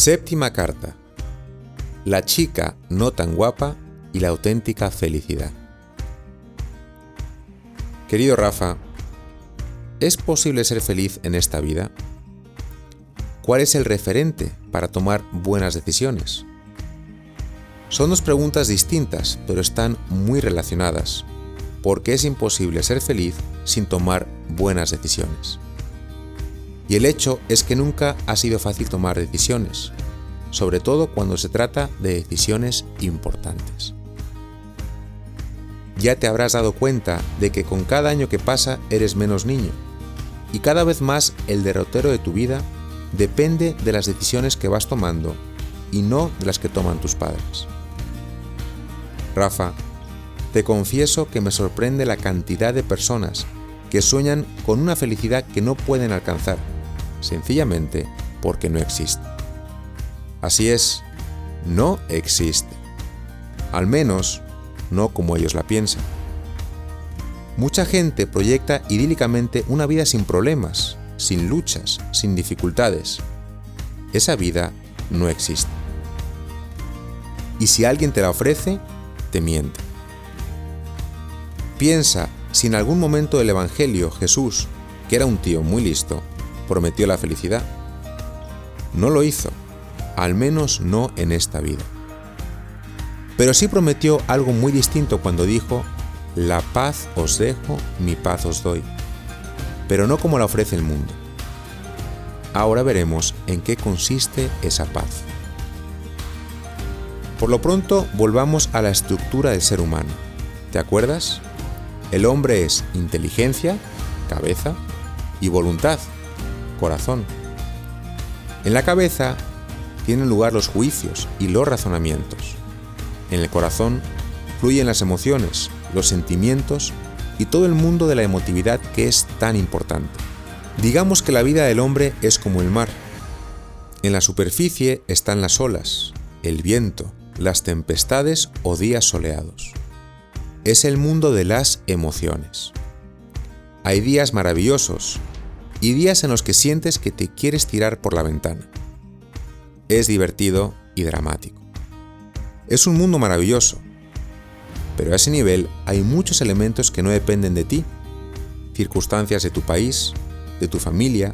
Séptima carta. La chica no tan guapa y la auténtica felicidad. Querido Rafa, ¿es posible ser feliz en esta vida? ¿Cuál es el referente para tomar buenas decisiones? Son dos preguntas distintas, pero están muy relacionadas, porque es imposible ser feliz sin tomar buenas decisiones. Y el hecho es que nunca ha sido fácil tomar decisiones, sobre todo cuando se trata de decisiones importantes. Ya te habrás dado cuenta de que con cada año que pasa eres menos niño, y cada vez más el derrotero de tu vida depende de las decisiones que vas tomando y no de las que toman tus padres. Rafa, te confieso que me sorprende la cantidad de personas que sueñan con una felicidad que no pueden alcanzar sencillamente porque no existe. Así es, no existe. Al menos, no como ellos la piensan. Mucha gente proyecta idílicamente una vida sin problemas, sin luchas, sin dificultades. Esa vida no existe. Y si alguien te la ofrece, te miente. Piensa si en algún momento del Evangelio Jesús, que era un tío muy listo, prometió la felicidad. No lo hizo, al menos no en esta vida. Pero sí prometió algo muy distinto cuando dijo, la paz os dejo, mi paz os doy, pero no como la ofrece el mundo. Ahora veremos en qué consiste esa paz. Por lo pronto, volvamos a la estructura del ser humano. ¿Te acuerdas? El hombre es inteligencia, cabeza y voluntad, corazón. En la cabeza tienen lugar los juicios y los razonamientos. En el corazón fluyen las emociones, los sentimientos y todo el mundo de la emotividad que es tan importante. Digamos que la vida del hombre es como el mar. En la superficie están las olas, el viento, las tempestades o días soleados. Es el mundo de las emociones. Hay días maravillosos, y días en los que sientes que te quieres tirar por la ventana. Es divertido y dramático. Es un mundo maravilloso, pero a ese nivel hay muchos elementos que no dependen de ti. Circunstancias de tu país, de tu familia,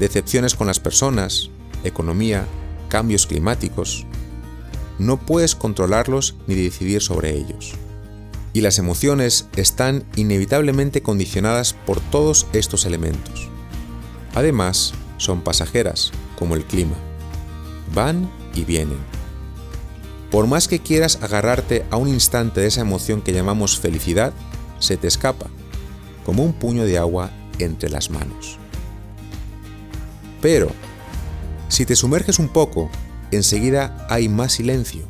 decepciones con las personas, economía, cambios climáticos. No puedes controlarlos ni decidir sobre ellos. Y las emociones están inevitablemente condicionadas por todos estos elementos. Además, son pasajeras, como el clima. Van y vienen. Por más que quieras agarrarte a un instante de esa emoción que llamamos felicidad, se te escapa, como un puño de agua entre las manos. Pero, si te sumerges un poco, enseguida hay más silencio,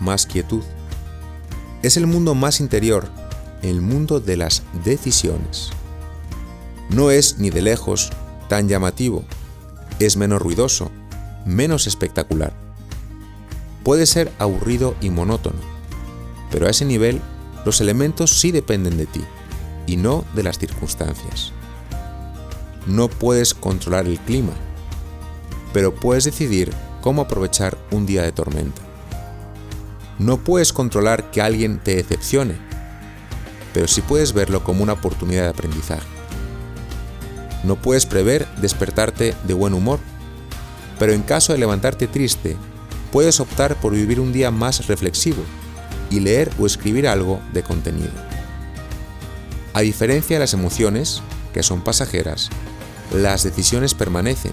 más quietud. Es el mundo más interior, el mundo de las decisiones. No es ni de lejos tan llamativo, es menos ruidoso, menos espectacular. Puede ser aburrido y monótono, pero a ese nivel los elementos sí dependen de ti y no de las circunstancias. No puedes controlar el clima, pero puedes decidir cómo aprovechar un día de tormenta. No puedes controlar que alguien te decepcione, pero sí puedes verlo como una oportunidad de aprendizaje. No puedes prever despertarte de buen humor, pero en caso de levantarte triste, puedes optar por vivir un día más reflexivo y leer o escribir algo de contenido. A diferencia de las emociones, que son pasajeras, las decisiones permanecen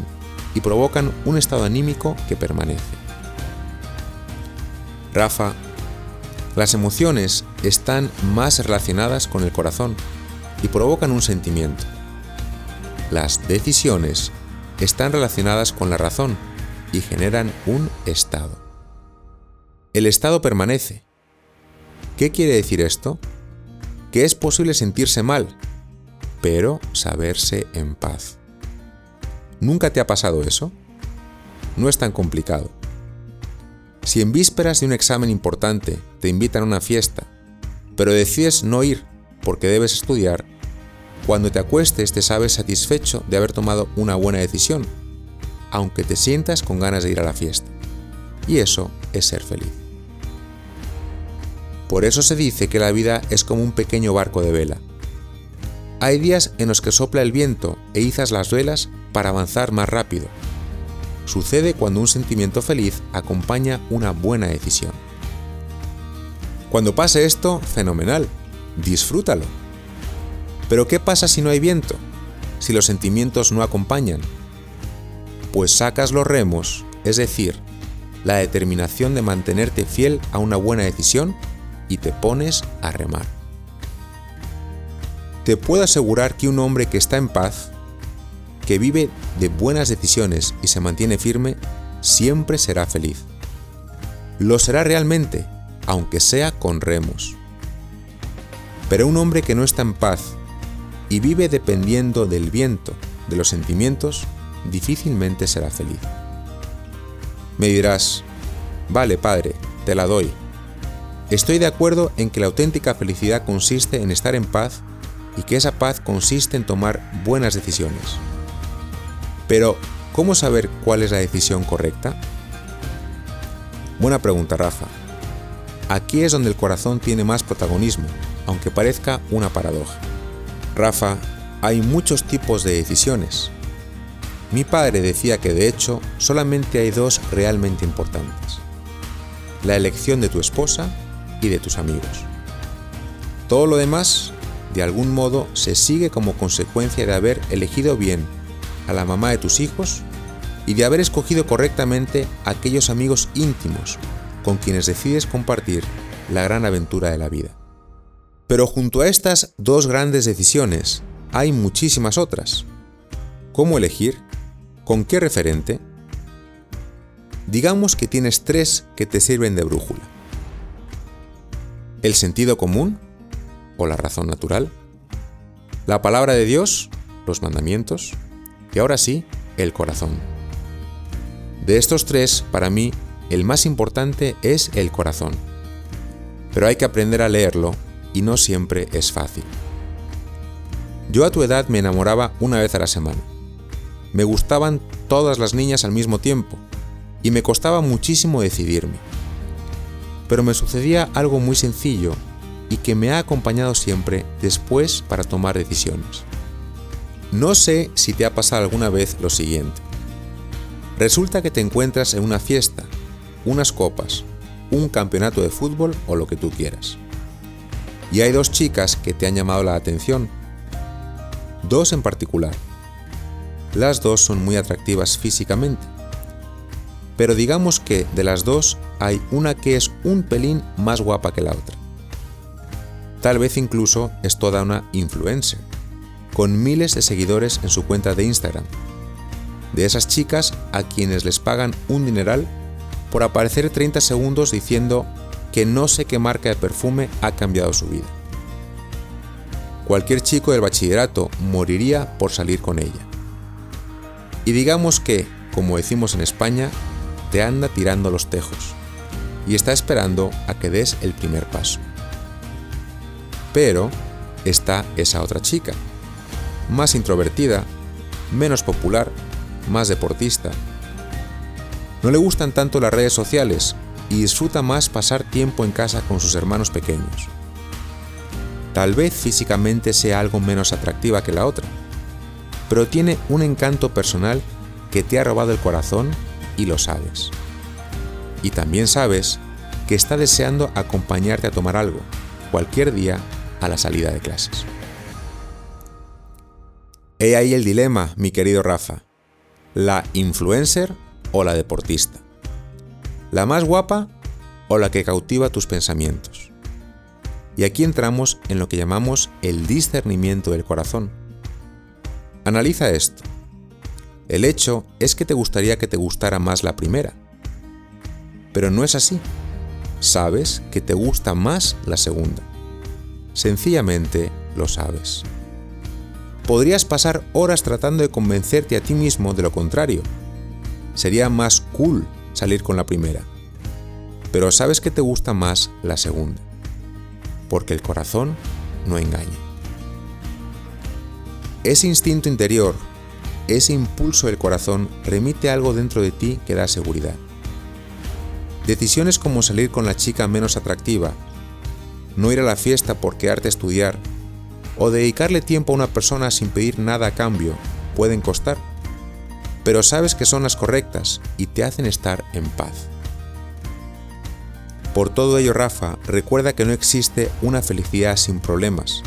y provocan un estado anímico que permanece. Rafa, las emociones están más relacionadas con el corazón y provocan un sentimiento. Las decisiones están relacionadas con la razón y generan un estado. El estado permanece. ¿Qué quiere decir esto? Que es posible sentirse mal, pero saberse en paz. ¿Nunca te ha pasado eso? No es tan complicado. Si en vísperas de un examen importante te invitan a una fiesta, pero decides no ir porque debes estudiar, cuando te acuestes te sabes satisfecho de haber tomado una buena decisión, aunque te sientas con ganas de ir a la fiesta. y eso es ser feliz. Por eso se dice que la vida es como un pequeño barco de vela. Hay días en los que sopla el viento e izas las velas para avanzar más rápido. Sucede cuando un sentimiento feliz acompaña una buena decisión. Cuando pase esto, fenomenal, disfrútalo. Pero ¿qué pasa si no hay viento? Si los sentimientos no acompañan? Pues sacas los remos, es decir, la determinación de mantenerte fiel a una buena decisión y te pones a remar. Te puedo asegurar que un hombre que está en paz, que vive de buenas decisiones y se mantiene firme, siempre será feliz. Lo será realmente, aunque sea con remos. Pero un hombre que no está en paz y vive dependiendo del viento, de los sentimientos, difícilmente será feliz. Me dirás, vale padre, te la doy. Estoy de acuerdo en que la auténtica felicidad consiste en estar en paz y que esa paz consiste en tomar buenas decisiones. Pero, ¿cómo saber cuál es la decisión correcta? Buena pregunta, Rafa. Aquí es donde el corazón tiene más protagonismo, aunque parezca una paradoja. Rafa, hay muchos tipos de decisiones, mi padre decía que de hecho solamente hay dos realmente importantes. La elección de tu esposa y de tus amigos. Todo lo demás, de algún modo, se sigue como consecuencia de haber elegido bien a la mamá de tus hijos y de haber escogido correctamente aquellos amigos íntimos con quienes decides compartir la gran aventura de la vida. Pero junto a estas dos grandes decisiones hay muchísimas otras. ¿Cómo elegir? ¿Con qué referente? Digamos que tienes tres que te sirven de brújula. El sentido común o la razón natural, la palabra de Dios, los mandamientos y ahora sí, el corazón. De estos tres, para mí, el más importante es el corazón. Pero hay que aprender a leerlo y no siempre es fácil. Yo a tu edad me enamoraba una vez a la semana me gustaban todas las niñas al mismo tiempo y me costaba muchísimo decidirme. Pero me sucedía algo muy sencillo y que me ha acompañado siempre después para tomar decisiones. No sé si te ha pasado alguna vez lo siguiente. Resulta que te encuentras en una fiesta, unas copas, un campeonato de fútbol o lo que tú quieras. Y hay dos chicas que te han llamado la atención. Dos en particular las dos son muy atractivas físicamente. Pero digamos que de las dos hay una que es un pelín más guapa que la otra. Tal vez incluso es toda una influencer, con miles de seguidores en su cuenta de Instagram. De esas chicas a quienes les pagan un dineral por aparecer 30 segundos diciendo que no sé qué marca de perfume ha cambiado su vida. Cualquier chico del bachillerato moriría por salir con ella. Y digamos que, como decimos en España, te anda tirando los tejos y está esperando a que des el primer paso. Pero está esa otra chica, más introvertida, menos popular, más deportista. No le gustan tanto las redes sociales y disfruta más pasar tiempo en casa con sus hermanos pequeños. Tal vez físicamente sea algo menos atractiva que la otra, pero tiene un encanto personal que te ha robado el corazón y lo sabes. Y también sabes que está deseando acompañarte a tomar algo, cualquier día, a la salida de clases. He ahí el dilema, mi querido Rafa. ¿La influencer o la deportista? ¿La más guapa o la que cautiva tus pensamientos? Y aquí entramos en lo que llamamos el discernimiento del corazón Analiza esto. El hecho es que te gustaría que te gustara más la primera. Pero no es así. Sabes que te gusta más la segunda. Sencillamente lo sabes. Podrías pasar horas tratando de convencerte a ti mismo de lo contrario. Sería más cool salir con la primera. Pero sabes que te gusta más la segunda. Porque el corazón no engaña. Ese instinto interior, ese impulso del corazón remite algo dentro de ti que da seguridad. Decisiones como salir con la chica menos atractiva, no ir a la fiesta por quedarte estudiar, o dedicarle tiempo a una persona sin pedir nada a cambio, pueden costar, pero sabes que son las correctas y te hacen estar en paz. Por todo ello, Rafa, recuerda que no existe una felicidad sin problemas,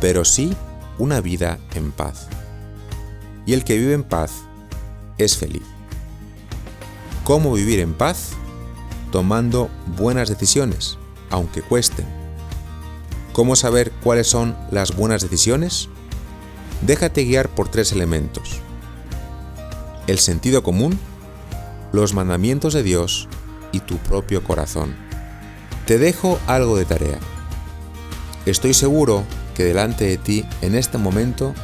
pero sí una vida en paz. Y el que vive en paz es feliz. ¿Cómo vivir en paz? Tomando buenas decisiones, aunque cuesten. ¿Cómo saber cuáles son las buenas decisiones? Déjate guiar por tres elementos. El sentido común, los mandamientos de Dios y tu propio corazón. Te dejo algo de tarea. Estoy seguro que delante de ti en este momento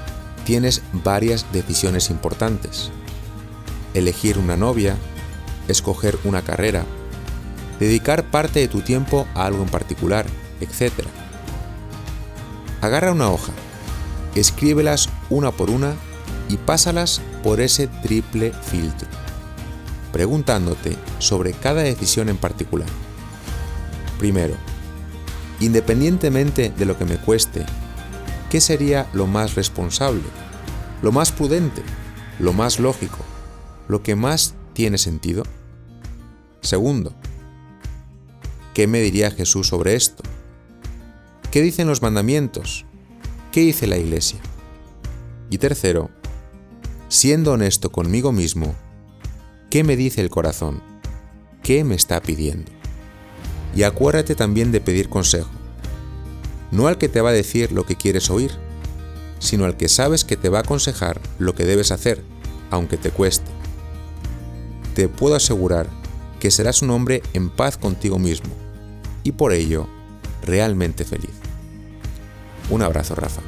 tienes varias decisiones importantes. Elegir una novia, escoger una carrera, dedicar parte de tu tiempo a algo en particular, etc. Agarra una hoja, escríbelas una por una y pásalas por ese triple filtro, preguntándote sobre cada decisión en particular. Primero, independientemente de lo que me cueste, ¿qué sería lo más responsable, lo más prudente, lo más lógico, lo que más tiene sentido? Segundo, ¿qué me diría Jesús sobre esto? ¿Qué dicen los mandamientos? ¿Qué dice la iglesia? Y tercero, siendo honesto conmigo mismo, ¿qué me dice el corazón? ¿Qué me está pidiendo? Y acuérdate también de pedir consejo. No al que te va a decir lo que quieres oír, sino al que sabes que te va a aconsejar lo que debes hacer, aunque te cueste. Te puedo asegurar que serás un hombre en paz contigo mismo y por ello realmente feliz. Un abrazo, Rafa.